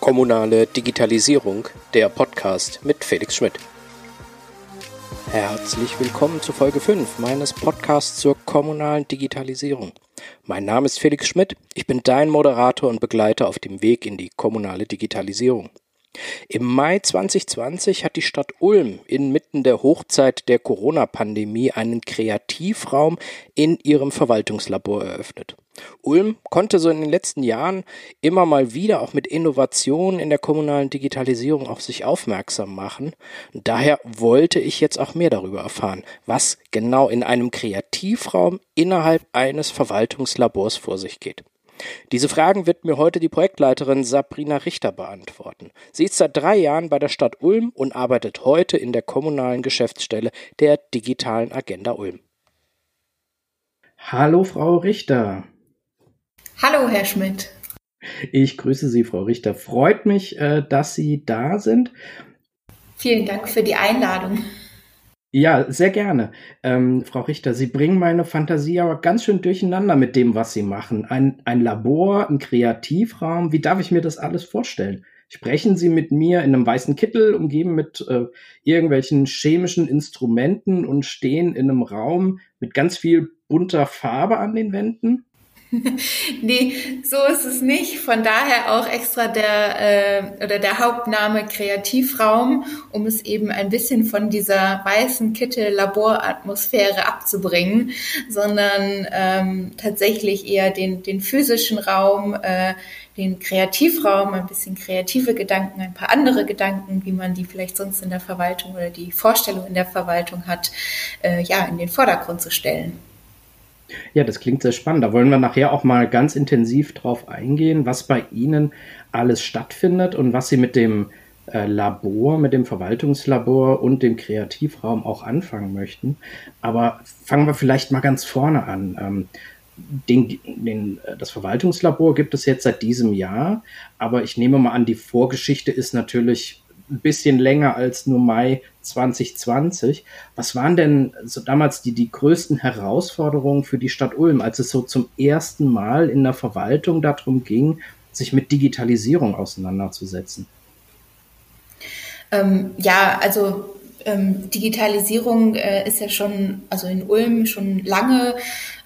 Kommunale Digitalisierung, der Podcast mit Felix Schmidt. Herzlich willkommen zu Folge 5 meines Podcasts zur kommunalen Digitalisierung. Mein Name ist Felix Schmidt, ich bin dein Moderator und Begleiter auf dem Weg in die kommunale Digitalisierung. Im Mai 2020 hat die Stadt Ulm inmitten der Hochzeit der Corona-Pandemie einen Kreativraum in ihrem Verwaltungslabor eröffnet. Ulm konnte so in den letzten Jahren immer mal wieder auch mit Innovationen in der kommunalen Digitalisierung auf sich aufmerksam machen. Daher wollte ich jetzt auch mehr darüber erfahren, was genau in einem Kreativraum innerhalb eines Verwaltungslabors vor sich geht. Diese Fragen wird mir heute die Projektleiterin Sabrina Richter beantworten. Sie ist seit drei Jahren bei der Stadt Ulm und arbeitet heute in der kommunalen Geschäftsstelle der digitalen Agenda Ulm. Hallo, Frau Richter. Hallo, Herr Schmidt. Ich grüße Sie, Frau Richter. Freut mich, äh, dass Sie da sind. Vielen Dank für die Einladung. Ja, sehr gerne. Ähm, Frau Richter, Sie bringen meine Fantasie aber ganz schön durcheinander mit dem, was Sie machen. Ein, ein Labor, ein Kreativraum, wie darf ich mir das alles vorstellen? Sprechen Sie mit mir in einem weißen Kittel, umgeben mit äh, irgendwelchen chemischen Instrumenten und stehen in einem Raum mit ganz viel bunter Farbe an den Wänden? nee, so ist es nicht. Von daher auch extra der äh, oder der Hauptname Kreativraum, um es eben ein bisschen von dieser weißen Kittel-Laboratmosphäre abzubringen, sondern ähm, tatsächlich eher den, den physischen Raum, äh, den Kreativraum, ein bisschen kreative Gedanken, ein paar andere Gedanken, wie man die vielleicht sonst in der Verwaltung oder die Vorstellung in der Verwaltung hat, äh, ja, in den Vordergrund zu stellen. Ja, das klingt sehr spannend. Da wollen wir nachher auch mal ganz intensiv drauf eingehen, was bei Ihnen alles stattfindet und was Sie mit dem äh, Labor, mit dem Verwaltungslabor und dem Kreativraum auch anfangen möchten. Aber fangen wir vielleicht mal ganz vorne an. Ähm, den, den, das Verwaltungslabor gibt es jetzt seit diesem Jahr, aber ich nehme mal an, die Vorgeschichte ist natürlich ein bisschen länger als nur Mai 2020. Was waren denn so damals die, die größten Herausforderungen für die Stadt Ulm, als es so zum ersten Mal in der Verwaltung darum ging, sich mit Digitalisierung auseinanderzusetzen? Ähm, ja, also ähm, Digitalisierung äh, ist ja schon, also in Ulm schon lange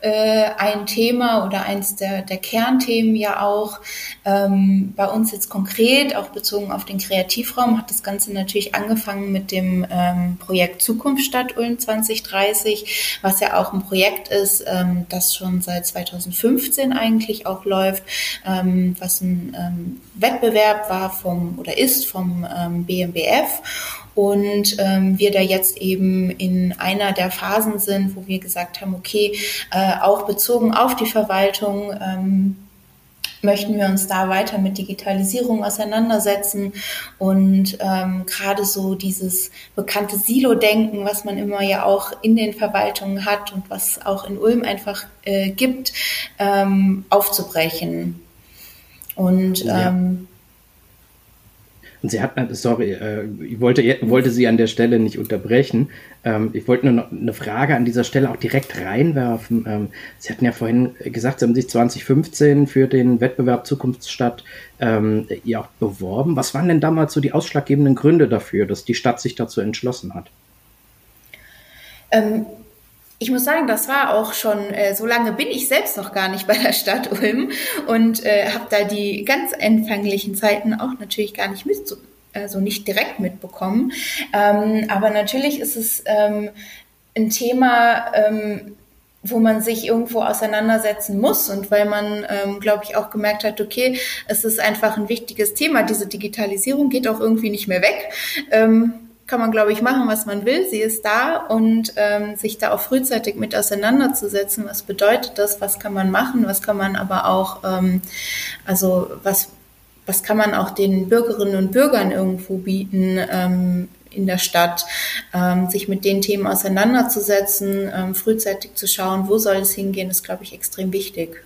äh, ein Thema oder eins der, der Kernthemen ja auch. Ähm, bei uns jetzt konkret, auch bezogen auf den Kreativraum, hat das Ganze natürlich angefangen mit dem ähm, Projekt Zukunft Stadt Ulm 2030, was ja auch ein Projekt ist, ähm, das schon seit 2015 eigentlich auch läuft, ähm, was ein ähm, Wettbewerb war vom oder ist vom BMBF und ähm, wir da jetzt eben in einer der Phasen sind, wo wir gesagt haben, okay, äh, auch bezogen auf die Verwaltung ähm, möchten wir uns da weiter mit Digitalisierung auseinandersetzen und ähm, gerade so dieses bekannte Silo-Denken, was man immer ja auch in den Verwaltungen hat und was auch in Ulm einfach äh, gibt, ähm, aufzubrechen. Und ja. ähm, und sie hat, äh, sorry, äh, ich wollte, wollte sie an der Stelle nicht unterbrechen. Ähm, ich wollte nur noch eine Frage an dieser Stelle auch direkt reinwerfen. Ähm, sie hatten ja vorhin gesagt, Sie haben sich 2015 für den Wettbewerb Zukunftsstadt ähm, ja auch beworben. Was waren denn damals so die ausschlaggebenden Gründe dafür, dass die Stadt sich dazu entschlossen hat? Ich muss sagen, das war auch schon, äh, so lange bin ich selbst noch gar nicht bei der Stadt Ulm und äh, habe da die ganz anfänglichen Zeiten auch natürlich gar nicht mit, also nicht direkt mitbekommen. Ähm, aber natürlich ist es ähm, ein Thema, ähm, wo man sich irgendwo auseinandersetzen muss und weil man, ähm, glaube ich, auch gemerkt hat, okay, es ist einfach ein wichtiges Thema. Diese Digitalisierung geht auch irgendwie nicht mehr weg. Ähm, kann man, glaube ich, machen, was man will. Sie ist da und ähm, sich da auch frühzeitig mit auseinanderzusetzen. Was bedeutet das? Was kann man machen? Was kann man aber auch, ähm, also was, was kann man auch den Bürgerinnen und Bürgern irgendwo bieten? Ähm, in der Stadt, ähm, sich mit den Themen auseinanderzusetzen, ähm, frühzeitig zu schauen, wo soll es hingehen, ist, glaube ich, extrem wichtig.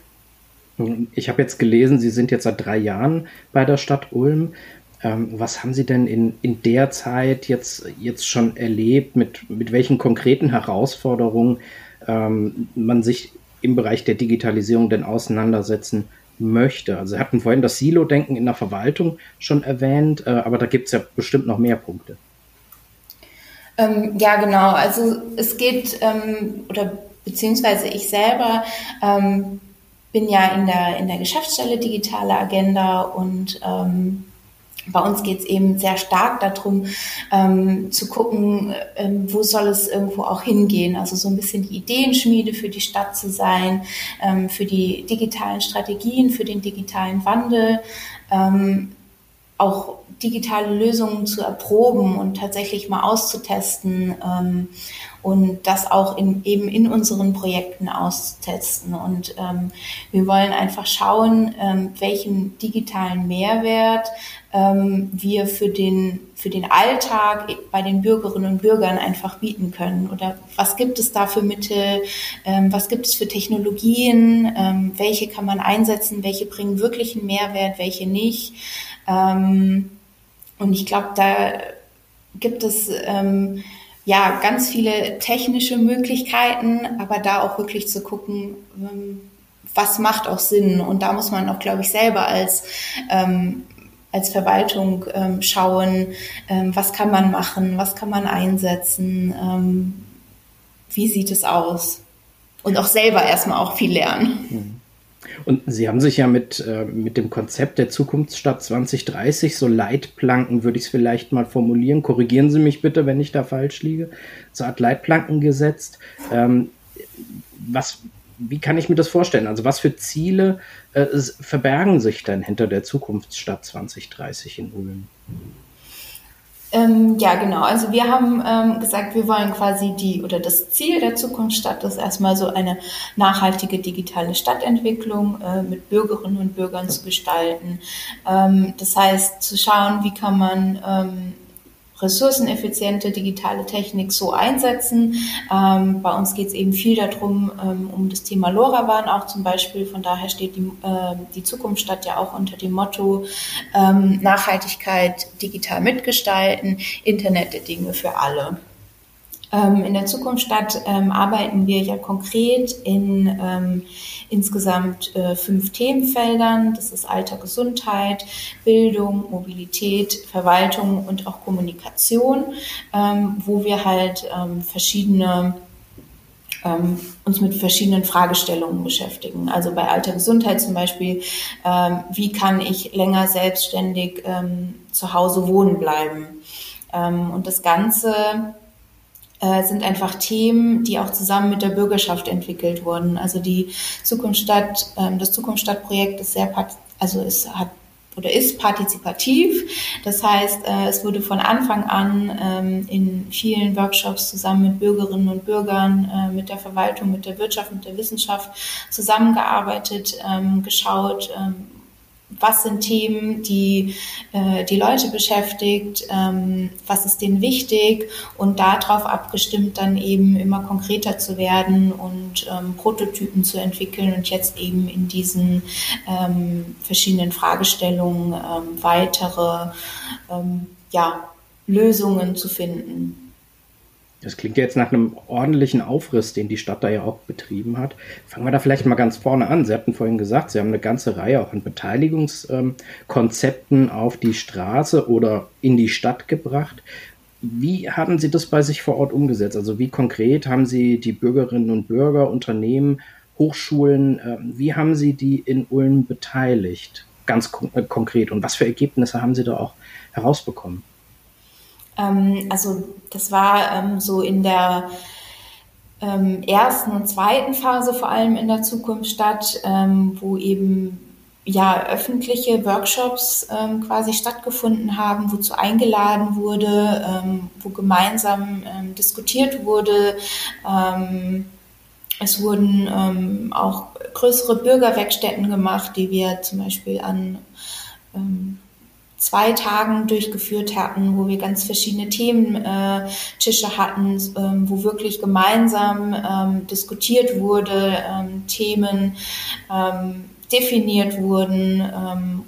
Ich habe jetzt gelesen, Sie sind jetzt seit drei Jahren bei der Stadt Ulm. Ähm, was haben Sie denn in, in der Zeit jetzt, jetzt schon erlebt, mit, mit welchen konkreten Herausforderungen ähm, man sich im Bereich der Digitalisierung denn auseinandersetzen möchte? Also Sie hatten vorhin das Silo-Denken in der Verwaltung schon erwähnt, äh, aber da gibt es ja bestimmt noch mehr Punkte. Ähm, ja, genau. Also es geht, ähm, oder beziehungsweise ich selber ähm, bin ja in der, in der Geschäftsstelle Digitale Agenda und ähm, bei uns geht es eben sehr stark darum, ähm, zu gucken, ähm, wo soll es irgendwo auch hingehen. Also so ein bisschen die Ideenschmiede für die Stadt zu sein, ähm, für die digitalen Strategien, für den digitalen Wandel, ähm, auch digitale Lösungen zu erproben und tatsächlich mal auszutesten ähm, und das auch in, eben in unseren Projekten auszutesten. Und ähm, wir wollen einfach schauen, ähm, welchen digitalen Mehrwert ähm, wir für den, für den Alltag bei den Bürgerinnen und Bürgern einfach bieten können. Oder was gibt es da für Mittel, ähm, was gibt es für Technologien, ähm, welche kann man einsetzen, welche bringen wirklich einen Mehrwert, welche nicht. Ähm, und ich glaube, da gibt es ähm, ja ganz viele technische Möglichkeiten, aber da auch wirklich zu gucken, ähm, was macht auch Sinn. Und da muss man auch, glaube ich, selber als ähm, als Verwaltung ähm, schauen, ähm, was kann man machen, was kann man einsetzen, ähm, wie sieht es aus. Und auch selber erstmal auch viel lernen. Mhm. Und Sie haben sich ja mit, äh, mit dem Konzept der Zukunftsstadt 2030 so Leitplanken, würde ich es vielleicht mal formulieren, korrigieren Sie mich bitte, wenn ich da falsch liege, so Art Leitplanken gesetzt. Ähm, was, wie kann ich mir das vorstellen? Also was für Ziele äh, verbergen sich denn hinter der Zukunftsstadt 2030 in Ulm? Ähm, ja, genau. Also wir haben ähm, gesagt, wir wollen quasi die oder das Ziel der Zukunftsstadt ist erstmal so eine nachhaltige digitale Stadtentwicklung äh, mit Bürgerinnen und Bürgern zu gestalten. Ähm, das heißt, zu schauen, wie kann man ähm, ressourceneffiziente digitale Technik so einsetzen. Ähm, bei uns geht es eben viel darum, ähm, um das Thema LoRaWAN auch zum Beispiel. Von daher steht die, äh, die Zukunftsstadt ja auch unter dem Motto ähm, Nachhaltigkeit digital mitgestalten, Internet der Dinge für alle. Ähm, in der Zukunftsstadt ähm, arbeiten wir ja konkret in ähm, insgesamt äh, fünf Themenfeldern. Das ist Alter, Gesundheit, Bildung, Mobilität, Verwaltung und auch Kommunikation, ähm, wo wir halt ähm, verschiedene ähm, uns mit verschiedenen Fragestellungen beschäftigen. Also bei alter Gesundheit zum Beispiel, wie kann ich länger selbstständig zu Hause wohnen bleiben? Und das Ganze äh, sind einfach Themen, die auch zusammen mit der Bürgerschaft entwickelt wurden. Also die Zukunftsstadt, ähm, das Zukunftsstadtprojekt ist sehr, also es hat oder ist partizipativ. Das heißt, äh, es wurde von Anfang an ähm, in vielen Workshops zusammen mit Bürgerinnen und Bürgern, äh, mit der Verwaltung, mit der Wirtschaft, mit der Wissenschaft zusammengearbeitet, ähm, geschaut, was sind Themen, die äh, die Leute beschäftigt, ähm, was ist denen wichtig und darauf abgestimmt dann eben immer konkreter zu werden und ähm, Prototypen zu entwickeln und jetzt eben in diesen ähm, verschiedenen Fragestellungen ähm, weitere ähm, ja, Lösungen zu finden. Das klingt ja jetzt nach einem ordentlichen Aufriss, den die Stadt da ja auch betrieben hat. Fangen wir da vielleicht mal ganz vorne an. Sie hatten vorhin gesagt, Sie haben eine ganze Reihe auch an Beteiligungskonzepten auf die Straße oder in die Stadt gebracht. Wie haben Sie das bei sich vor Ort umgesetzt? Also wie konkret haben Sie die Bürgerinnen und Bürger, Unternehmen, Hochschulen, ähm, wie haben Sie die in Ulm beteiligt? Ganz äh, konkret. Und was für Ergebnisse haben Sie da auch herausbekommen? Ähm, also das war ähm, so in der ähm, ersten und zweiten Phase vor allem in der Zukunft statt, ähm, wo eben ja öffentliche Workshops ähm, quasi stattgefunden haben, wozu eingeladen wurde, ähm, wo gemeinsam diskutiert wurde. es wurden auch größere Bürgerwerkstätten gemacht, die wir zum Beispiel an zwei Tagen durchgeführt hatten, wo wir ganz verschiedene Thementische äh, hatten, ähm, wo wirklich gemeinsam ähm, diskutiert wurde, ähm, Themen definiert wurden,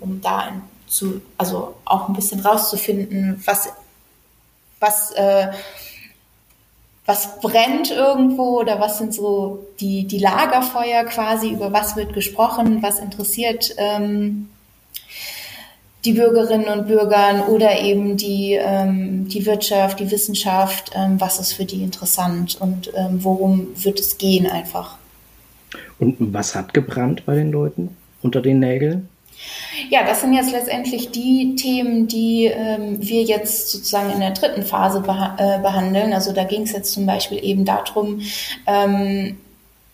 um da zu, also auch ein bisschen rauszufinden, was, was, äh, was brennt irgendwo oder was sind so die, die Lagerfeuer quasi, über was wird gesprochen, was interessiert ähm, die Bürgerinnen und Bürgern oder eben die, ähm, die Wirtschaft, die Wissenschaft, ähm, was ist für die interessant und ähm, worum wird es gehen einfach. Und was hat gebrannt bei den Leuten unter den Nägeln? Ja, das sind jetzt letztendlich die Themen, die ähm, wir jetzt sozusagen in der dritten Phase beha äh, behandeln. Also da ging es jetzt zum Beispiel eben darum, ähm,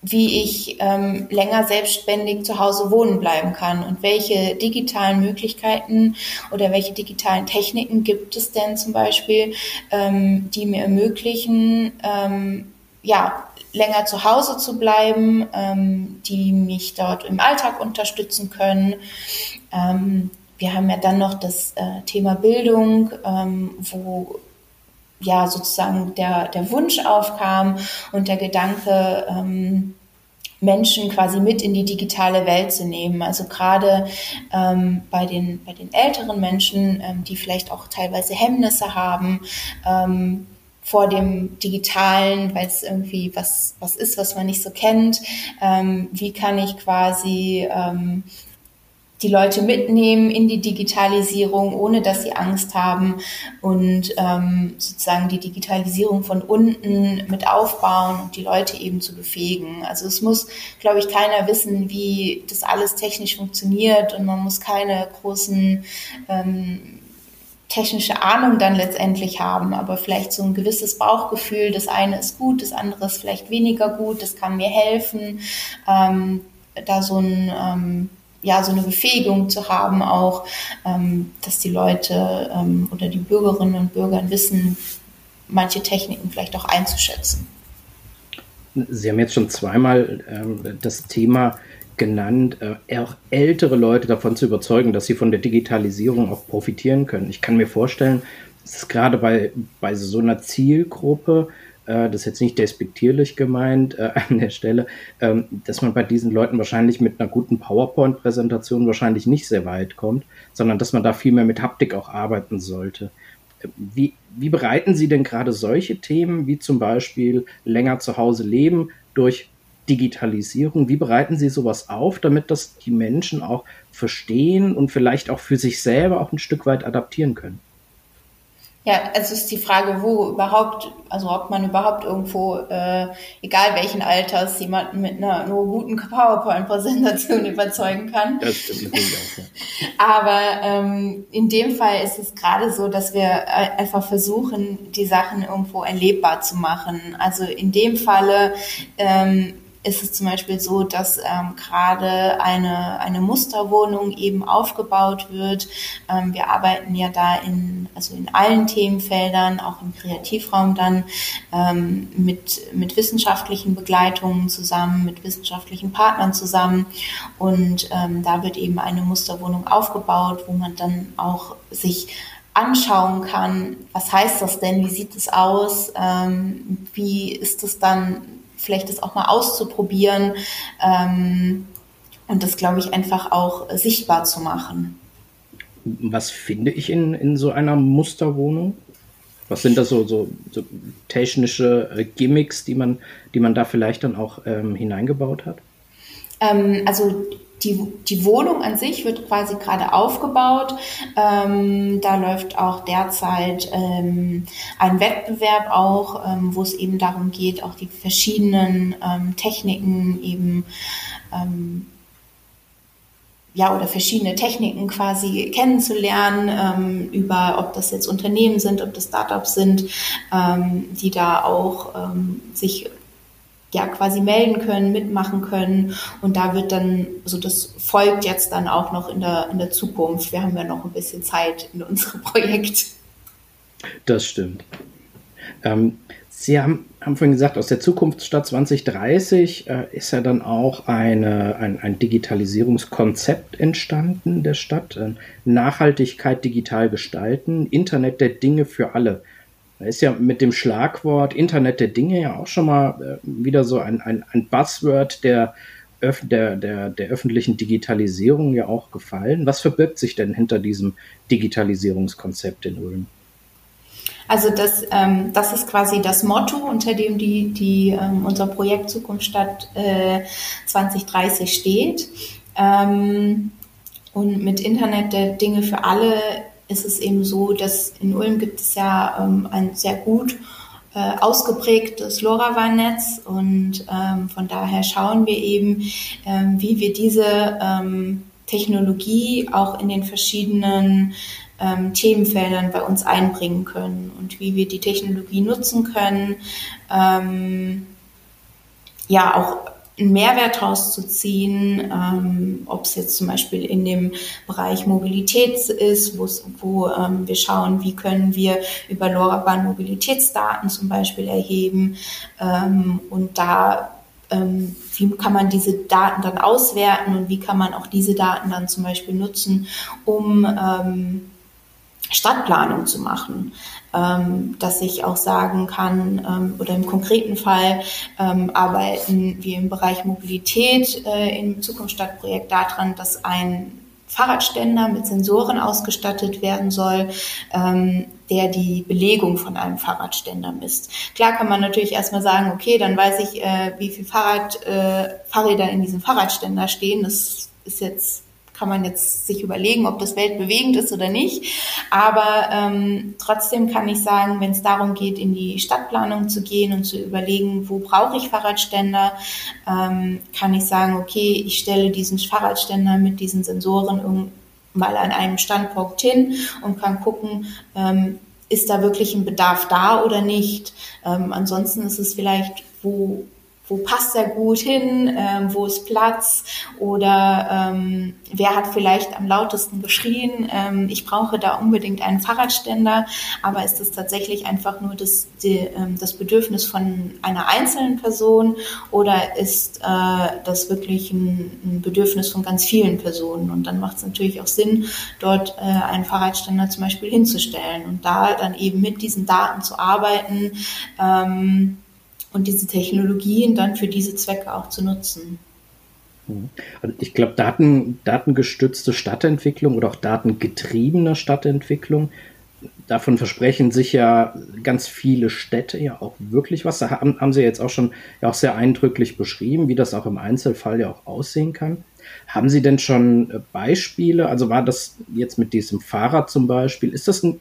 wie ich ähm, länger selbstständig zu Hause wohnen bleiben kann und welche digitalen Möglichkeiten oder welche digitalen Techniken gibt es denn zum Beispiel, ähm, die mir ermöglichen, ähm, ja, länger zu Hause zu bleiben, ähm, die mich dort im Alltag unterstützen können. Ähm, wir haben ja dann noch das äh, Thema Bildung, ähm, wo ja sozusagen der, der Wunsch aufkam und der Gedanke, ähm, Menschen quasi mit in die digitale Welt zu nehmen. Also gerade ähm, bei, den, bei den älteren Menschen, ähm, die vielleicht auch teilweise Hemmnisse haben, ähm, vor dem Digitalen, weil es irgendwie was, was ist, was man nicht so kennt. Ähm, wie kann ich quasi ähm, die Leute mitnehmen in die Digitalisierung, ohne dass sie Angst haben und ähm, sozusagen die Digitalisierung von unten mit aufbauen und die Leute eben zu befähigen. Also es muss, glaube ich, keiner wissen, wie das alles technisch funktioniert und man muss keine großen ähm, technische Ahnung dann letztendlich haben, aber vielleicht so ein gewisses Bauchgefühl, das eine ist gut, das andere ist vielleicht weniger gut, das kann mir helfen, ähm, da so ein ähm, ja, so eine Befähigung zu haben, auch, ähm, dass die Leute ähm, oder die Bürgerinnen und Bürger wissen, manche Techniken vielleicht auch einzuschätzen. Sie haben jetzt schon zweimal ähm, das Thema genannt, äh, auch ältere Leute davon zu überzeugen, dass sie von der Digitalisierung auch profitieren können. Ich kann mir vorstellen, es gerade bei, bei so einer Zielgruppe das ist jetzt nicht despektierlich gemeint äh, an der Stelle, ähm, dass man bei diesen Leuten wahrscheinlich mit einer guten PowerPoint-Präsentation wahrscheinlich nicht sehr weit kommt, sondern dass man da viel mehr mit Haptik auch arbeiten sollte. Wie, wie bereiten Sie denn gerade solche Themen wie zum Beispiel länger zu Hause leben durch Digitalisierung, wie bereiten Sie sowas auf, damit das die Menschen auch verstehen und vielleicht auch für sich selber auch ein Stück weit adaptieren können? Ja, es ist die Frage, wo überhaupt, also ob man überhaupt irgendwo, äh, egal welchen Alters, jemanden mit einer nur guten PowerPoint-Präsentation überzeugen kann. Das stimmt natürlich auch. Ja. Aber ähm, in dem Fall ist es gerade so, dass wir äh, einfach versuchen, die Sachen irgendwo erlebbar zu machen. Also in dem Falle ähm, ist es zum Beispiel so, dass ähm, gerade eine, eine Musterwohnung eben aufgebaut wird. Ähm, wir arbeiten ja da in, also in allen Themenfeldern, auch im Kreativraum dann, ähm, mit, mit wissenschaftlichen Begleitungen zusammen, mit wissenschaftlichen Partnern zusammen. Und ähm, da wird eben eine Musterwohnung aufgebaut, wo man dann auch sich anschauen kann, was heißt das denn, wie sieht es aus, ähm, wie ist es dann vielleicht das auch mal auszuprobieren ähm, und das, glaube ich, einfach auch sichtbar zu machen. Was finde ich in, in so einer Musterwohnung? Was sind das so, so, so technische äh, Gimmicks, die man, die man da vielleicht dann auch ähm, hineingebaut hat? Ähm, also die, die Wohnung an sich wird quasi gerade aufgebaut. Ähm, da läuft auch derzeit ähm, ein Wettbewerb auch, ähm, wo es eben darum geht, auch die verschiedenen ähm, Techniken eben ähm, ja, oder verschiedene Techniken quasi kennenzulernen, ähm, über ob das jetzt Unternehmen sind, ob das Startups sind, ähm, die da auch ähm, sich ja quasi melden können, mitmachen können. Und da wird dann, so das folgt jetzt dann auch noch in der, in der Zukunft. Wir haben ja noch ein bisschen Zeit in unserem Projekt. Das stimmt. Ähm, Sie haben, haben vorhin gesagt, aus der Zukunftsstadt 2030 äh, ist ja dann auch eine, ein, ein Digitalisierungskonzept entstanden der Stadt. Äh, Nachhaltigkeit digital gestalten, Internet der Dinge für alle. Da ist ja mit dem Schlagwort Internet der Dinge ja auch schon mal äh, wieder so ein, ein, ein Buzzword, der der, der, der öffentlichen Digitalisierung ja auch gefallen. Was verbirgt sich denn hinter diesem Digitalisierungskonzept in Ulm? Also das, ähm, das ist quasi das Motto, unter dem die, die, ähm, unser Projekt Zukunft Stadt äh, 2030 steht. Ähm, und mit Internet der Dinge für alle ist es eben so, dass in Ulm gibt es ja ähm, ein sehr gut äh, ausgeprägtes LoRaWAN-Netz und ähm, von daher schauen wir eben, ähm, wie wir diese ähm, Technologie auch in den verschiedenen ähm, Themenfeldern bei uns einbringen können und wie wir die Technologie nutzen können, ähm, ja auch einen Mehrwert rauszuziehen, ähm, ob es jetzt zum Beispiel in dem Bereich Mobilität ist, wo ähm, wir schauen, wie können wir über LoRaWAN Mobilitätsdaten zum Beispiel erheben ähm, und da ähm, wie kann man diese Daten dann auswerten und wie kann man auch diese Daten dann zum Beispiel nutzen, um ähm, Stadtplanung zu machen, ähm, dass ich auch sagen kann, ähm, oder im konkreten Fall ähm, arbeiten wir im Bereich Mobilität äh, im Zukunftsstadtprojekt daran, dass ein Fahrradständer mit Sensoren ausgestattet werden soll, ähm, der die Belegung von einem Fahrradständer misst. Klar kann man natürlich erstmal sagen, okay, dann weiß ich, äh, wie viel Fahrrad, äh, Fahrräder in diesem Fahrradständer stehen. Das ist jetzt kann man jetzt sich überlegen, ob das weltbewegend ist oder nicht. Aber ähm, trotzdem kann ich sagen, wenn es darum geht, in die Stadtplanung zu gehen und zu überlegen, wo brauche ich Fahrradständer, ähm, kann ich sagen, okay, ich stelle diesen Fahrradständer mit diesen Sensoren mal an einem Standpunkt hin und kann gucken, ähm, ist da wirklich ein Bedarf da oder nicht. Ähm, ansonsten ist es vielleicht, wo wo passt er gut hin, ähm, wo ist Platz oder ähm, wer hat vielleicht am lautesten geschrien, ähm, ich brauche da unbedingt einen Fahrradständer, aber ist es tatsächlich einfach nur das, die, ähm, das Bedürfnis von einer einzelnen Person oder ist äh, das wirklich ein, ein Bedürfnis von ganz vielen Personen. Und dann macht es natürlich auch Sinn, dort äh, einen Fahrradständer zum Beispiel hinzustellen und da dann eben mit diesen Daten zu arbeiten, ähm, und diese Technologien dann für diese Zwecke auch zu nutzen. Mhm. Also ich glaube, Daten, datengestützte Stadtentwicklung oder auch datengetriebene Stadtentwicklung, davon versprechen sich ja ganz viele Städte ja auch wirklich was. Da haben, haben Sie jetzt auch schon ja auch sehr eindrücklich beschrieben, wie das auch im Einzelfall ja auch aussehen kann. Haben Sie denn schon äh, Beispiele? Also war das jetzt mit diesem Fahrrad zum Beispiel, ist das ein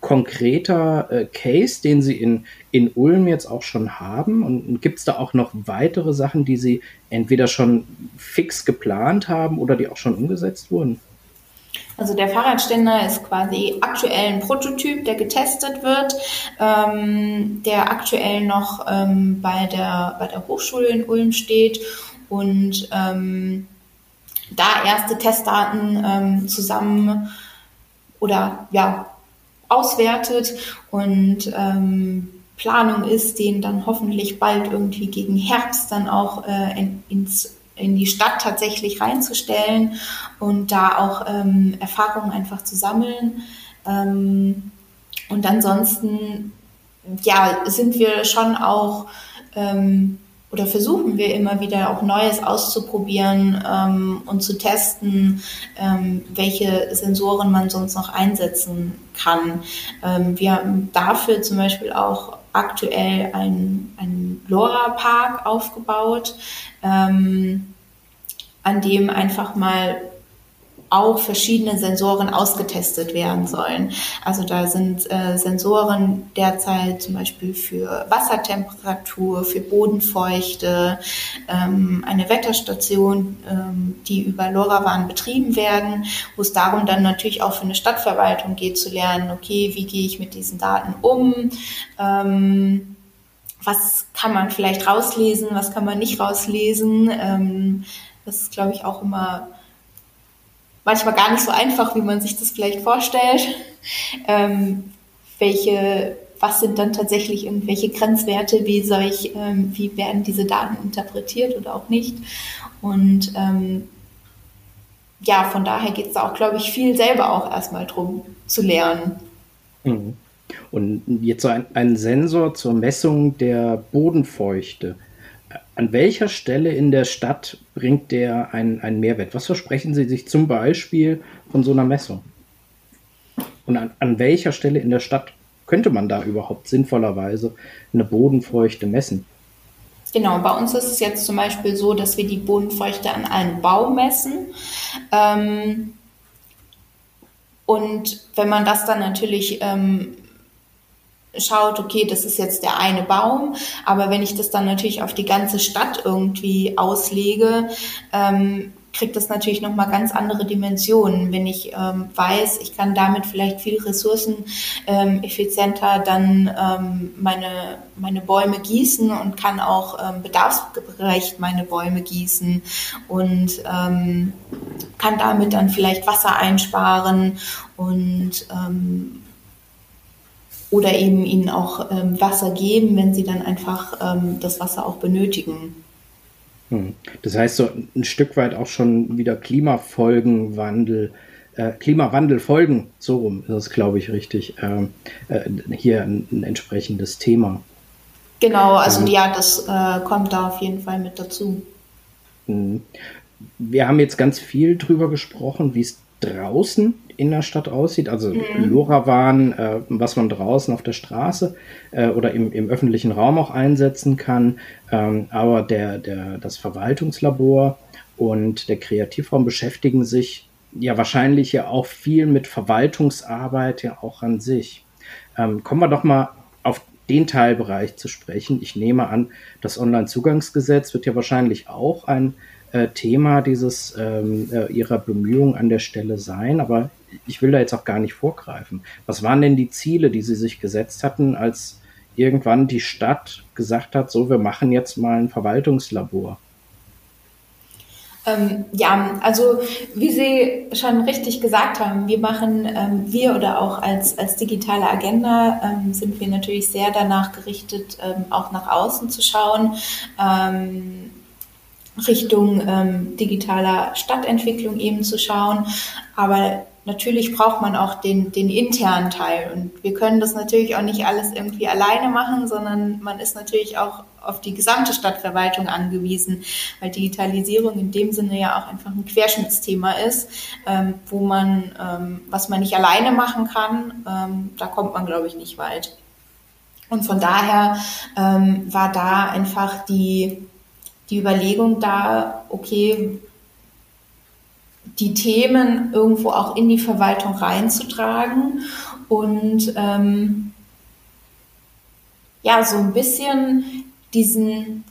konkreter äh, Case, den Sie in, in Ulm jetzt auch schon haben? Und, und gibt es da auch noch weitere Sachen, die Sie entweder schon fix geplant haben oder die auch schon umgesetzt wurden? Also der Fahrradständer ist quasi aktuell ein Prototyp, der getestet wird, ähm, der aktuell noch ähm, bei, der, bei der Hochschule in Ulm steht und ähm, da erste Testdaten ähm, zusammen oder ja auswertet und ähm, Planung ist, den dann hoffentlich bald irgendwie gegen Herbst dann auch äh, in, ins in die Stadt tatsächlich reinzustellen und da auch ähm, Erfahrungen einfach zu sammeln. Ähm, und ansonsten, ja, sind wir schon auch ähm, oder versuchen wir immer wieder auch Neues auszuprobieren ähm, und zu testen, ähm, welche Sensoren man sonst noch einsetzen kann. Ähm, wir haben dafür zum Beispiel auch aktuell einen, einen LoRa-Park aufgebaut, ähm, an dem einfach mal auch verschiedene Sensoren ausgetestet werden sollen. Also da sind äh, Sensoren derzeit zum Beispiel für Wassertemperatur, für Bodenfeuchte, ähm, eine Wetterstation, ähm, die über LoRaWAN betrieben werden, wo es darum dann natürlich auch für eine Stadtverwaltung geht zu lernen, okay, wie gehe ich mit diesen Daten um? Ähm, was kann man vielleicht rauslesen, was kann man nicht rauslesen? Ähm, das ist, glaube ich, auch immer manchmal gar nicht so einfach, wie man sich das vielleicht vorstellt. Ähm, welche, was sind dann tatsächlich irgendwelche Grenzwerte, wie soll ich, ähm, wie werden diese Daten interpretiert oder auch nicht? Und ähm, ja, von daher geht es da auch, glaube ich, viel selber auch erstmal drum zu lernen. Mhm. Und jetzt so ein, ein Sensor zur Messung der Bodenfeuchte an welcher Stelle in der Stadt bringt der einen, einen Mehrwert? Was versprechen Sie sich zum Beispiel von so einer Messung? Und an, an welcher Stelle in der Stadt könnte man da überhaupt sinnvollerweise eine Bodenfeuchte messen? Genau, bei uns ist es jetzt zum Beispiel so, dass wir die Bodenfeuchte an einem Baum messen. Ähm, und wenn man das dann natürlich ähm, schaut, okay, das ist jetzt der eine Baum, aber wenn ich das dann natürlich auf die ganze Stadt irgendwie auslege, ähm, kriegt das natürlich nochmal ganz andere Dimensionen. Wenn ich ähm, weiß, ich kann damit vielleicht viel Ressourcen ähm, effizienter dann ähm, meine, meine Bäume gießen und kann auch ähm, bedarfsgerecht meine Bäume gießen und ähm, kann damit dann vielleicht Wasser einsparen und ähm, oder eben ihnen auch ähm, Wasser geben, wenn sie dann einfach ähm, das Wasser auch benötigen. Hm. Das heißt so ein Stück weit auch schon wieder Klimafolgenwandel, äh, Klimawandelfolgen, so rum ist es, glaube ich, richtig, ähm, äh, hier ein, ein, entsprechendes Thema. Genau, also ähm, ja, das äh, kommt da auf jeden Fall mit dazu. Hm. Wir haben jetzt ganz viel drüber gesprochen, wie es draußen in der Stadt aussieht, also mhm. LoRaWAN, äh, was man draußen auf der Straße äh, oder im, im öffentlichen Raum auch einsetzen kann. Ähm, aber der, der, das Verwaltungslabor und der Kreativraum beschäftigen sich ja wahrscheinlich ja auch viel mit Verwaltungsarbeit ja auch an sich. Ähm, kommen wir doch mal auf den Teilbereich zu sprechen. Ich nehme an, das Onlinezugangsgesetz wird ja wahrscheinlich auch ein äh, Thema dieses ähm, äh, ihrer Bemühungen an der Stelle sein, aber ich will da jetzt auch gar nicht vorgreifen. Was waren denn die Ziele, die Sie sich gesetzt hatten, als irgendwann die Stadt gesagt hat, so, wir machen jetzt mal ein Verwaltungslabor? Ähm, ja, also wie Sie schon richtig gesagt haben, wir machen, ähm, wir oder auch als, als digitale Agenda ähm, sind wir natürlich sehr danach gerichtet, ähm, auch nach außen zu schauen. Ähm, Richtung ähm, digitaler Stadtentwicklung eben zu schauen. Aber natürlich braucht man auch den, den internen Teil. Und wir können das natürlich auch nicht alles irgendwie alleine machen, sondern man ist natürlich auch auf die gesamte Stadtverwaltung angewiesen, weil Digitalisierung in dem Sinne ja auch einfach ein Querschnittsthema ist, ähm, wo man, ähm, was man nicht alleine machen kann, ähm, da kommt man, glaube ich, nicht weit. Und von daher ähm, war da einfach die, die Überlegung da, okay, die Themen irgendwo auch in die Verwaltung reinzutragen und ähm, ja, so ein bisschen diesen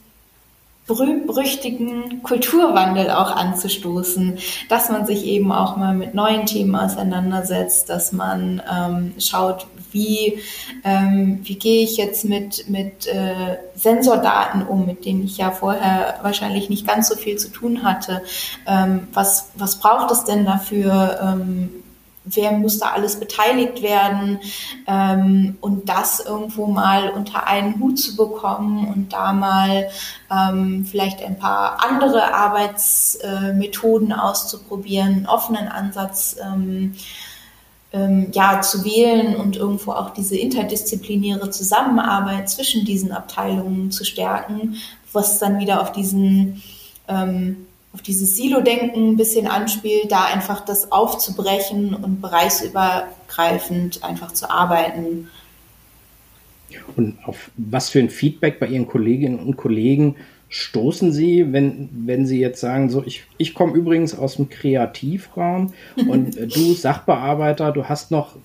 berühmt-berüchtigten Kulturwandel auch anzustoßen, dass man sich eben auch mal mit neuen Themen auseinandersetzt, dass man ähm, schaut, wie, ähm, wie gehe ich jetzt mit, mit äh, Sensordaten um, mit denen ich ja vorher wahrscheinlich nicht ganz so viel zu tun hatte. Ähm, was, was braucht es denn dafür? Ähm, wer muss da alles beteiligt werden ähm, und das irgendwo mal unter einen Hut zu bekommen und da mal ähm, vielleicht ein paar andere Arbeitsmethoden auszuprobieren, einen offenen Ansatz ähm, ähm, ja, zu wählen und irgendwo auch diese interdisziplinäre Zusammenarbeit zwischen diesen Abteilungen zu stärken, was dann wieder auf diesen ähm, auf dieses Silo-Denken ein bisschen anspielt, da einfach das aufzubrechen und bereichsübergreifend einfach zu arbeiten. Und auf was für ein Feedback bei Ihren Kolleginnen und Kollegen stoßen Sie, wenn, wenn Sie jetzt sagen, so, ich, ich komme übrigens aus dem Kreativraum und äh, du Sachbearbeiter, du hast noch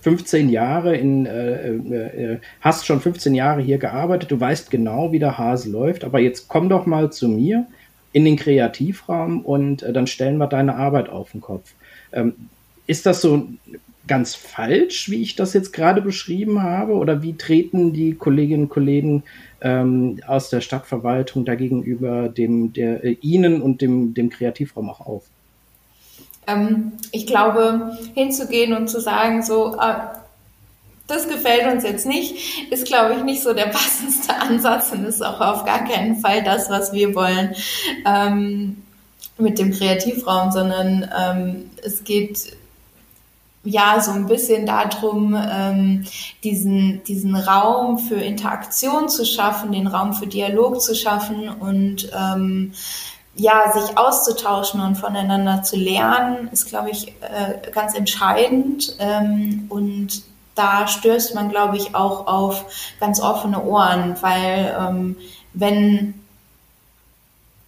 15 Jahre in, äh, äh, äh, hast schon 15 Jahre hier gearbeitet, du weißt genau, wie der Hase läuft, aber jetzt komm doch mal zu mir in den Kreativraum und äh, dann stellen wir deine Arbeit auf den Kopf. Ähm, ist das so ganz falsch, wie ich das jetzt gerade beschrieben habe? Oder wie treten die Kolleginnen und Kollegen ähm, aus der Stadtverwaltung dagegenüber dem, der, äh, Ihnen und dem, dem Kreativraum auch auf? Ähm, ich glaube, hinzugehen und zu sagen, so, äh, das gefällt uns jetzt nicht, ist, glaube ich, nicht so der passendste Ansatz und ist auch auf gar keinen Fall das, was wir wollen ähm, mit dem Kreativraum, sondern ähm, es geht ja so ein bisschen darum, ähm, diesen, diesen Raum für Interaktion zu schaffen, den Raum für Dialog zu schaffen und ähm, ja, sich auszutauschen und voneinander zu lernen, ist, glaube ich, äh, ganz entscheidend. Ähm, und da stößt man, glaube ich, auch auf ganz offene Ohren, weil ähm, wenn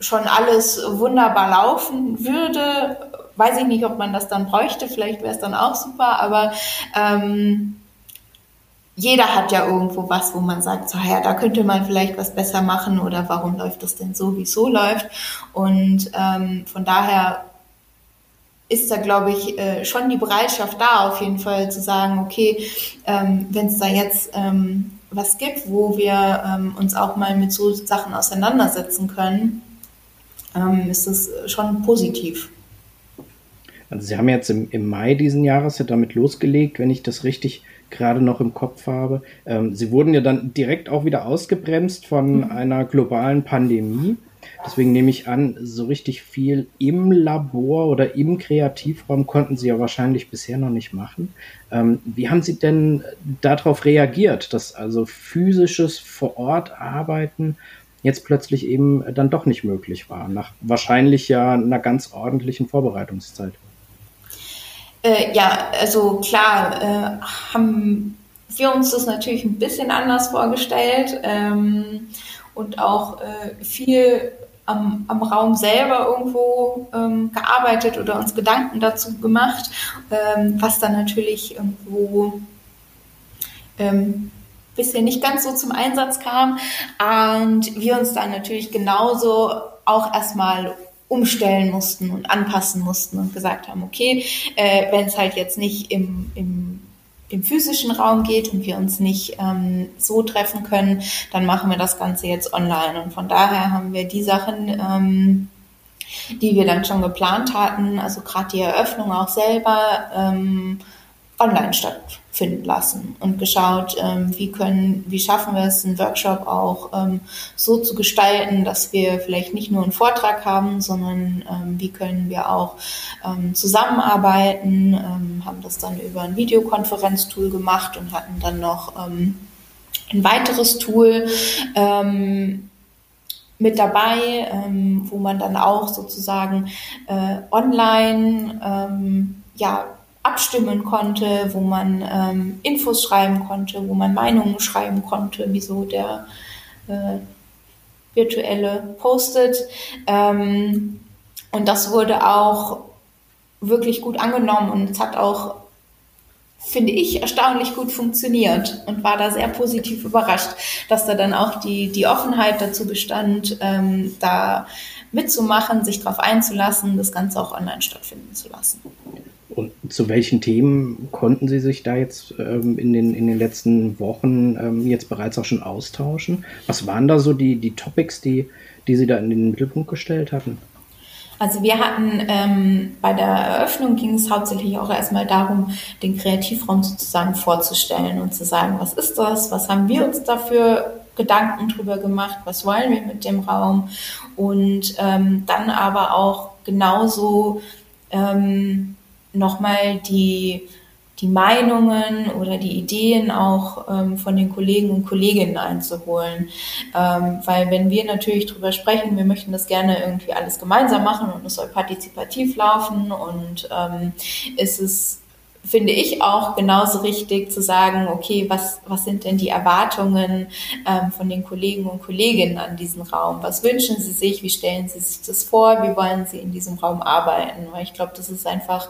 schon alles wunderbar laufen würde, weiß ich nicht, ob man das dann bräuchte, vielleicht wäre es dann auch super, aber ähm, jeder hat ja irgendwo was, wo man sagt, so ja, da könnte man vielleicht was besser machen oder warum läuft das denn so, wie es so läuft. Und ähm, von daher ist da, glaube ich, äh, schon die Bereitschaft da, auf jeden Fall zu sagen, okay, ähm, wenn es da jetzt ähm, was gibt, wo wir ähm, uns auch mal mit so Sachen auseinandersetzen können, ähm, ist das schon positiv. Also Sie haben jetzt im, im Mai diesen Jahres ja damit losgelegt, wenn ich das richtig gerade noch im Kopf habe. Ähm, Sie wurden ja dann direkt auch wieder ausgebremst von mhm. einer globalen Pandemie. Deswegen nehme ich an, so richtig viel im Labor oder im Kreativraum konnten Sie ja wahrscheinlich bisher noch nicht machen. Ähm, wie haben Sie denn darauf reagiert, dass also physisches vor Ort arbeiten jetzt plötzlich eben dann doch nicht möglich war, nach wahrscheinlich ja einer ganz ordentlichen Vorbereitungszeit? Äh, ja, also klar, äh, haben wir uns das natürlich ein bisschen anders vorgestellt ähm, und auch äh, viel am, am Raum selber irgendwo ähm, gearbeitet oder uns Gedanken dazu gemacht, ähm, was dann natürlich irgendwo ähm, bisher nicht ganz so zum Einsatz kam und wir uns dann natürlich genauso auch erstmal umstellen mussten und anpassen mussten und gesagt haben, okay, äh, wenn es halt jetzt nicht im, im, im physischen Raum geht und wir uns nicht ähm, so treffen können, dann machen wir das Ganze jetzt online. Und von daher haben wir die Sachen, ähm, die wir dann schon geplant hatten, also gerade die Eröffnung auch selber, ähm, online stattfinden lassen und geschaut, ähm, wie können, wie schaffen wir es, einen Workshop auch ähm, so zu gestalten, dass wir vielleicht nicht nur einen Vortrag haben, sondern ähm, wie können wir auch ähm, zusammenarbeiten, ähm, haben das dann über ein Videokonferenztool gemacht und hatten dann noch ähm, ein weiteres Tool, mit dabei, wo man dann auch sozusagen äh, online ja abstimmen konnte, wo man ähm, Infos schreiben konnte, wo man Meinungen schreiben konnte, wie so der äh, virtuelle postet. Ähm, und das wurde auch wirklich gut angenommen und es hat auch, finde ich, erstaunlich gut funktioniert und war da sehr positiv überrascht, dass da dann auch die, die Offenheit dazu bestand, ähm, da mitzumachen, sich darauf einzulassen, das Ganze auch online stattfinden zu lassen. Und zu welchen Themen konnten Sie sich da jetzt ähm, in, den, in den letzten Wochen ähm, jetzt bereits auch schon austauschen? Was waren da so die, die Topics, die, die Sie da in den Mittelpunkt gestellt hatten? Also wir hatten ähm, bei der Eröffnung ging es hauptsächlich auch erstmal darum, den Kreativraum sozusagen vorzustellen und zu sagen, was ist das, was haben wir uns dafür Gedanken drüber gemacht, was wollen wir mit dem Raum und ähm, dann aber auch genauso ähm, nochmal die, die Meinungen oder die Ideen auch ähm, von den Kollegen und Kolleginnen einzuholen. Ähm, weil wenn wir natürlich drüber sprechen, wir möchten das gerne irgendwie alles gemeinsam machen und es soll partizipativ laufen und ähm, ist es finde ich auch genauso richtig zu sagen, okay, was, was sind denn die Erwartungen ähm, von den Kollegen und Kolleginnen an diesen Raum? Was wünschen sie sich? Wie stellen sie sich das vor? Wie wollen sie in diesem Raum arbeiten? Weil ich glaube, das ist einfach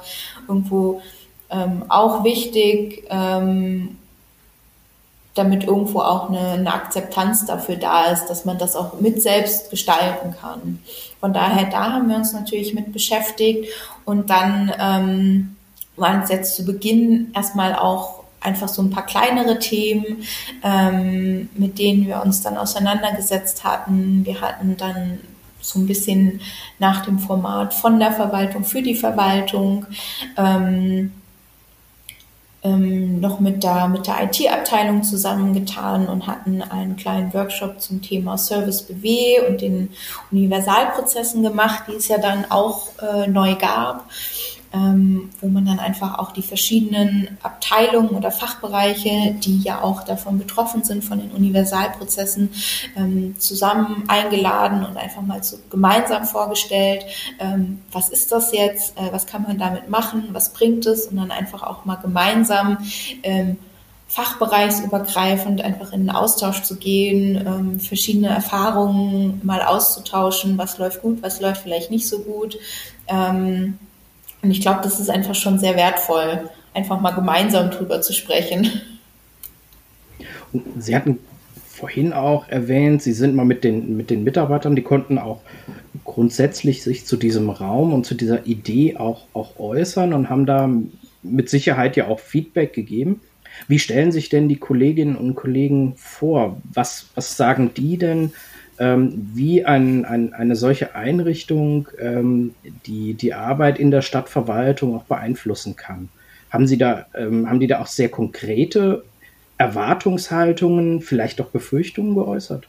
irgendwo ähm, auch wichtig, ähm, damit irgendwo auch eine, eine Akzeptanz dafür da ist, dass man das auch mit selbst gestalten kann. Von daher, da haben wir uns natürlich mit beschäftigt und dann ähm, waren es jetzt zu Beginn erstmal auch einfach so ein paar kleinere Themen, ähm, mit denen wir uns dann auseinandergesetzt hatten. Wir hatten dann so ein bisschen nach dem Format von der Verwaltung für die Verwaltung ähm, ähm, noch mit der, mit der IT-Abteilung zusammengetan und hatten einen kleinen Workshop zum Thema Service BW und den Universalprozessen gemacht, die es ja dann auch äh, neu gab. Ähm, wo man dann einfach auch die verschiedenen Abteilungen oder Fachbereiche, die ja auch davon betroffen sind, von den Universalprozessen, ähm, zusammen eingeladen und einfach mal so gemeinsam vorgestellt, ähm, was ist das jetzt, äh, was kann man damit machen, was bringt es? Und dann einfach auch mal gemeinsam ähm, fachbereichsübergreifend einfach in den Austausch zu gehen, ähm, verschiedene Erfahrungen mal auszutauschen, was läuft gut, was läuft vielleicht nicht so gut. Ähm, und ich glaube, das ist einfach schon sehr wertvoll, einfach mal gemeinsam drüber zu sprechen. Und Sie hatten vorhin auch erwähnt, Sie sind mal mit den, mit den Mitarbeitern, die konnten auch grundsätzlich sich zu diesem Raum und zu dieser Idee auch, auch äußern und haben da mit Sicherheit ja auch Feedback gegeben. Wie stellen sich denn die Kolleginnen und Kollegen vor? Was, was sagen die denn, wie ein, ein, eine solche Einrichtung ähm, die, die Arbeit in der Stadtverwaltung auch beeinflussen kann? Haben Sie da, ähm, haben die da auch sehr konkrete Erwartungshaltungen, vielleicht auch Befürchtungen geäußert?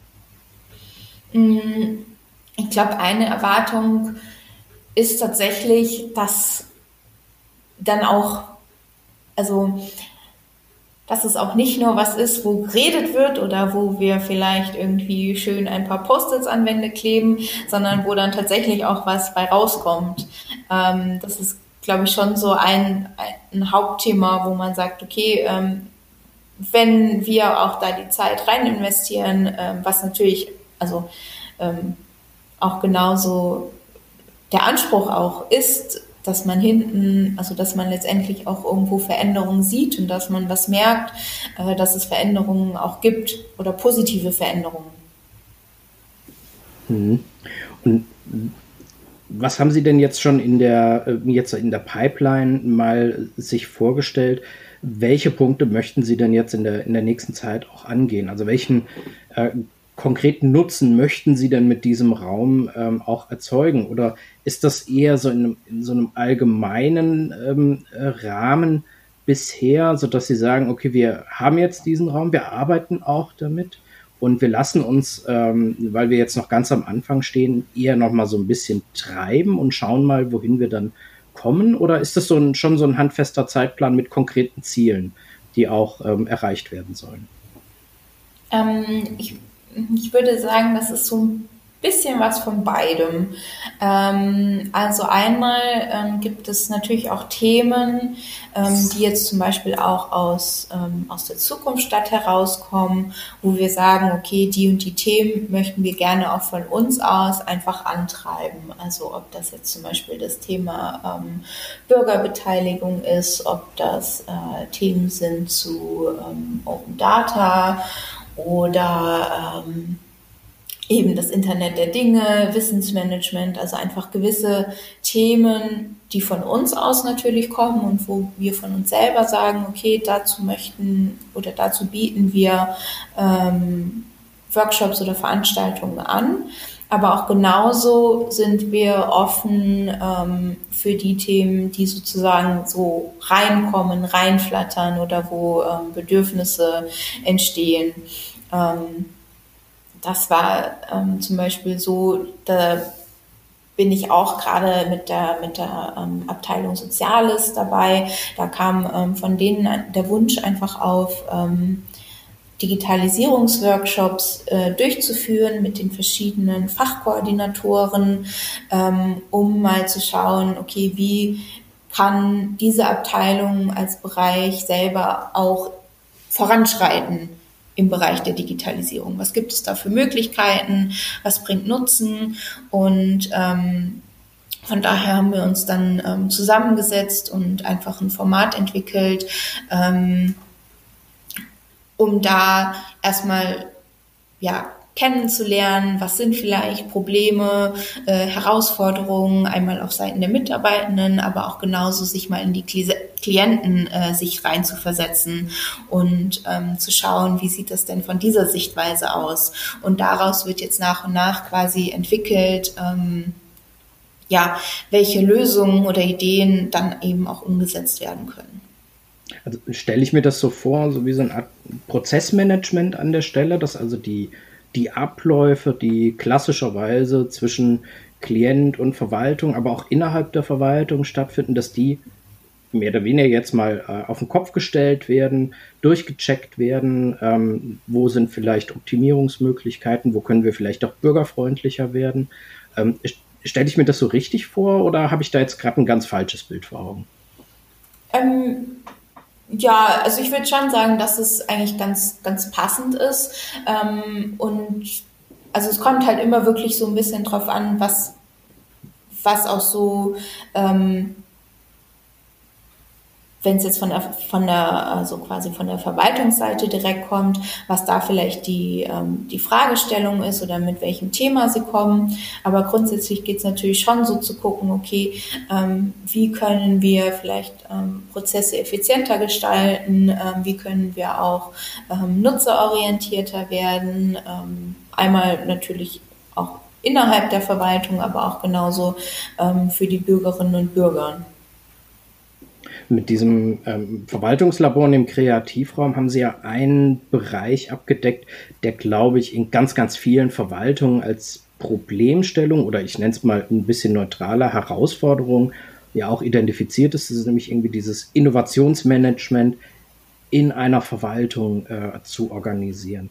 Mm, ich glaube, eine Erwartung ist tatsächlich, dass dann auch, also dass es auch nicht nur was ist, wo geredet wird oder wo wir vielleicht irgendwie schön ein paar Post-its an Wände kleben, sondern wo dann tatsächlich auch was bei rauskommt. Ähm, das ist, glaube ich, schon so ein, ein Hauptthema, wo man sagt, okay, ähm, wenn wir auch da die Zeit rein investieren, ähm, was natürlich, also ähm, auch genauso der Anspruch auch ist, dass man hinten, also dass man letztendlich auch irgendwo Veränderungen sieht und dass man was merkt, äh, dass es Veränderungen auch gibt oder positive Veränderungen. Mhm. Und was haben Sie denn jetzt schon in der, äh, jetzt in der Pipeline mal sich vorgestellt? Welche Punkte möchten Sie denn jetzt in der, in der nächsten Zeit auch angehen? Also welchen äh, konkreten Nutzen möchten Sie denn mit diesem Raum ähm, auch erzeugen? Oder ist das eher so in, in so einem allgemeinen ähm, äh, Rahmen bisher, sodass Sie sagen, okay, wir haben jetzt diesen Raum, wir arbeiten auch damit und wir lassen uns, ähm, weil wir jetzt noch ganz am Anfang stehen, eher noch mal so ein bisschen treiben und schauen mal, wohin wir dann kommen? Oder ist das so ein, schon so ein handfester Zeitplan mit konkreten Zielen, die auch ähm, erreicht werden sollen? Ähm, ich ich würde sagen, das ist so ein bisschen was von beidem. Ähm, also einmal ähm, gibt es natürlich auch Themen, ähm, die jetzt zum Beispiel auch aus, ähm, aus der Zukunftsstadt herauskommen, wo wir sagen, okay, die und die Themen möchten wir gerne auch von uns aus einfach antreiben. Also ob das jetzt zum Beispiel das Thema ähm, Bürgerbeteiligung ist, ob das äh, Themen sind zu ähm, Open Data oder ähm, eben das Internet der Dinge, Wissensmanagement, also einfach gewisse Themen, die von uns aus natürlich kommen und wo wir von uns selber sagen, okay, dazu möchten oder dazu bieten wir ähm, Workshops oder Veranstaltungen an. Aber auch genauso sind wir offen ähm, für die Themen, die sozusagen so reinkommen, reinflattern oder wo ähm, Bedürfnisse entstehen. Ähm, das war ähm, zum Beispiel so, da bin ich auch gerade mit der, mit der ähm, Abteilung Soziales dabei. Da kam ähm, von denen der Wunsch einfach auf, ähm, Digitalisierungsworkshops äh, durchzuführen mit den verschiedenen Fachkoordinatoren, ähm, um mal zu schauen, okay, wie kann diese Abteilung als Bereich selber auch voranschreiten im Bereich der Digitalisierung. Was gibt es da für Möglichkeiten? Was bringt Nutzen? Und ähm, von daher haben wir uns dann ähm, zusammengesetzt und einfach ein Format entwickelt, ähm, um da erstmal ja kennenzulernen, was sind vielleicht Probleme, äh, Herausforderungen, einmal auf Seiten der Mitarbeitenden, aber auch genauso sich mal in die Klienten äh, sich reinzuversetzen und ähm, zu schauen, wie sieht das denn von dieser Sichtweise aus. Und daraus wird jetzt nach und nach quasi entwickelt, ähm, ja, welche Lösungen oder Ideen dann eben auch umgesetzt werden können. Also stelle ich mir das so vor, so wie so eine Art Prozessmanagement an der Stelle, dass also die die Abläufe, die klassischerweise zwischen Klient und Verwaltung, aber auch innerhalb der Verwaltung stattfinden, dass die mehr oder weniger jetzt mal äh, auf den Kopf gestellt werden, durchgecheckt werden, ähm, wo sind vielleicht Optimierungsmöglichkeiten, wo können wir vielleicht auch bürgerfreundlicher werden. Ähm, Stelle ich mir das so richtig vor oder habe ich da jetzt gerade ein ganz falsches Bild vor Augen? Ähm, ja, also ich würde schon sagen, dass es eigentlich ganz, ganz passend ist. Ähm, und also es kommt halt immer wirklich so ein bisschen drauf an, was, was auch so ähm, wenn es jetzt von der, von der, also quasi von der Verwaltungsseite direkt kommt, was da vielleicht die, ähm, die Fragestellung ist oder mit welchem Thema sie kommen. Aber grundsätzlich geht es natürlich schon so zu gucken, okay, ähm, wie können wir vielleicht ähm, Prozesse effizienter gestalten, ähm, wie können wir auch ähm, nutzerorientierter werden, ähm, einmal natürlich auch innerhalb der Verwaltung, aber auch genauso ähm, für die Bürgerinnen und Bürger mit diesem ähm, Verwaltungslabor und dem Kreativraum haben Sie ja einen Bereich abgedeckt, der, glaube ich, in ganz, ganz vielen Verwaltungen als Problemstellung oder ich nenne es mal ein bisschen neutraler Herausforderung ja auch identifiziert ist. Das ist nämlich irgendwie dieses Innovationsmanagement in einer Verwaltung äh, zu organisieren.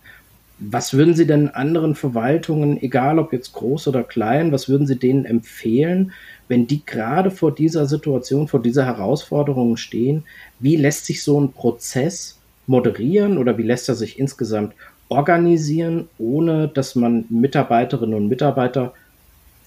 Was würden Sie denn anderen Verwaltungen, egal ob jetzt groß oder klein, was würden Sie denen empfehlen, wenn die gerade vor dieser Situation, vor dieser Herausforderung stehen, wie lässt sich so ein Prozess moderieren oder wie lässt er sich insgesamt organisieren, ohne dass man Mitarbeiterinnen und Mitarbeiter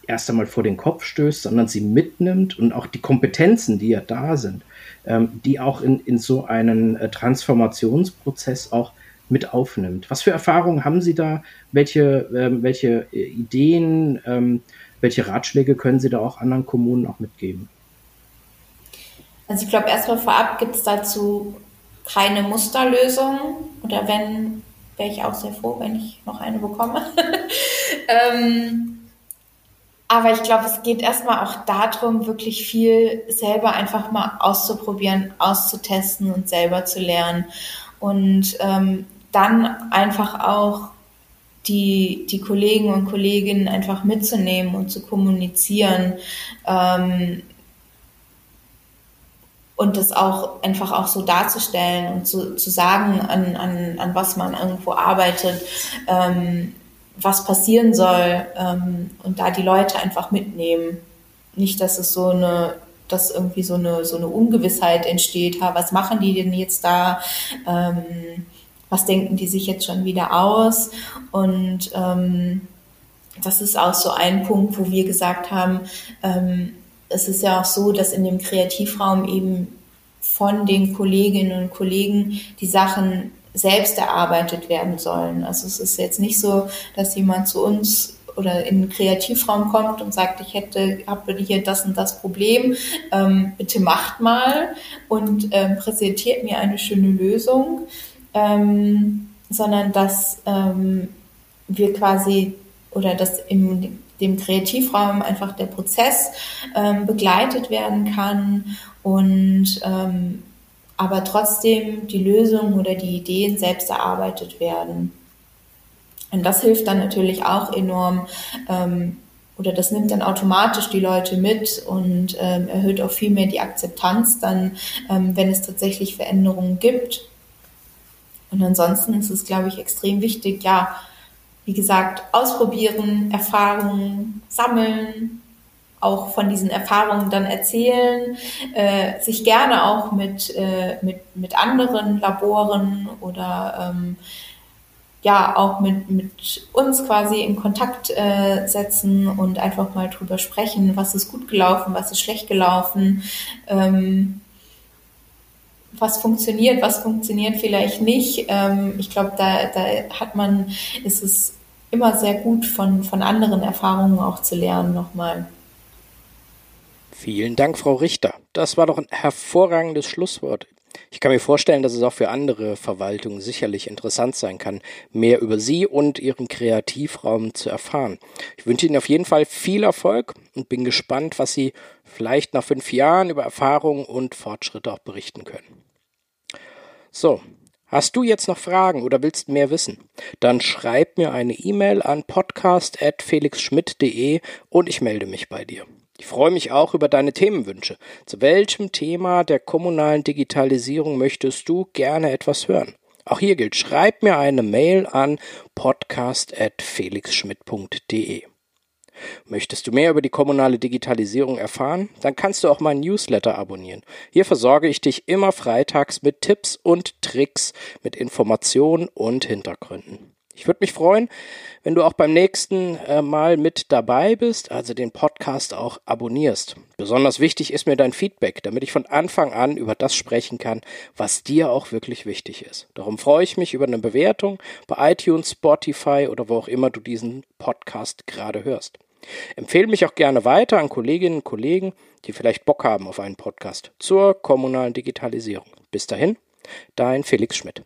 erst einmal vor den Kopf stößt, sondern sie mitnimmt und auch die Kompetenzen, die ja da sind, ähm, die auch in, in so einen äh, Transformationsprozess auch mit aufnimmt. Was für Erfahrungen haben Sie da? Welche, ähm, welche äh, Ideen, ähm, welche Ratschläge können Sie da auch anderen Kommunen auch mitgeben? Also ich glaube, erstmal vorab gibt es dazu keine Musterlösung. Oder wenn, wäre ich auch sehr froh, wenn ich noch eine bekomme. ähm, aber ich glaube, es geht erstmal auch darum, wirklich viel selber einfach mal auszuprobieren, auszutesten und selber zu lernen. Und ähm, dann einfach auch die, die Kollegen und Kolleginnen einfach mitzunehmen und zu kommunizieren. Ähm, und das auch einfach auch so darzustellen und zu, zu sagen, an, an, an was man irgendwo arbeitet, ähm, was passieren soll ähm, und da die Leute einfach mitnehmen. Nicht, dass es so eine, dass irgendwie so eine, so eine Ungewissheit entsteht, ha, was machen die denn jetzt da? Ähm, was denken die sich jetzt schon wieder aus? Und ähm, das ist auch so ein Punkt, wo wir gesagt haben, ähm, es ist ja auch so, dass in dem Kreativraum eben von den Kolleginnen und Kollegen die Sachen selbst erarbeitet werden sollen. Also es ist jetzt nicht so, dass jemand zu uns oder in den Kreativraum kommt und sagt, ich hätte, habe hier das und das Problem, ähm, bitte macht mal und ähm, präsentiert mir eine schöne Lösung, ähm, sondern dass ähm, wir quasi oder dass in dem Kreativraum einfach der Prozess ähm, begleitet werden kann und ähm, aber trotzdem die Lösungen oder die Ideen selbst erarbeitet werden. Und das hilft dann natürlich auch enorm, ähm, oder das nimmt dann automatisch die Leute mit und ähm, erhöht auch viel mehr die Akzeptanz dann, ähm, wenn es tatsächlich Veränderungen gibt. Und ansonsten ist es, glaube ich, extrem wichtig, ja, wie gesagt, ausprobieren, Erfahrungen sammeln, auch von diesen Erfahrungen dann erzählen, äh, sich gerne auch mit, äh, mit, mit anderen Laboren oder ähm, ja auch mit, mit uns quasi in Kontakt äh, setzen und einfach mal drüber sprechen, was ist gut gelaufen, was ist schlecht gelaufen. Ähm, was funktioniert, was funktioniert vielleicht nicht. Ähm, ich glaube, da, da hat man, ist es immer sehr gut von, von anderen Erfahrungen auch zu lernen nochmal. Vielen Dank, Frau Richter. Das war doch ein hervorragendes Schlusswort. Ich kann mir vorstellen, dass es auch für andere Verwaltungen sicherlich interessant sein kann, mehr über Sie und Ihren Kreativraum zu erfahren. Ich wünsche Ihnen auf jeden Fall viel Erfolg und bin gespannt, was Sie vielleicht nach fünf Jahren über Erfahrungen und Fortschritte auch berichten können. So, Hast du jetzt noch Fragen oder willst mehr wissen? Dann schreib mir eine E-Mail an podcast.felixschmidt.de und ich melde mich bei dir. Ich freue mich auch über deine Themenwünsche. Zu welchem Thema der kommunalen Digitalisierung möchtest du gerne etwas hören? Auch hier gilt, schreib mir eine Mail an podcast.felixschmidt.de. Möchtest du mehr über die kommunale Digitalisierung erfahren? Dann kannst du auch meinen Newsletter abonnieren. Hier versorge ich dich immer freitags mit Tipps und Tricks, mit Informationen und Hintergründen. Ich würde mich freuen, wenn du auch beim nächsten äh, Mal mit dabei bist, also den Podcast auch abonnierst. Besonders wichtig ist mir dein Feedback, damit ich von Anfang an über das sprechen kann, was dir auch wirklich wichtig ist. Darum freue ich mich über eine Bewertung bei iTunes, Spotify oder wo auch immer du diesen Podcast gerade hörst. Empfehle mich auch gerne weiter an Kolleginnen und Kollegen, die vielleicht Bock haben auf einen Podcast zur kommunalen Digitalisierung. Bis dahin, dein Felix Schmidt.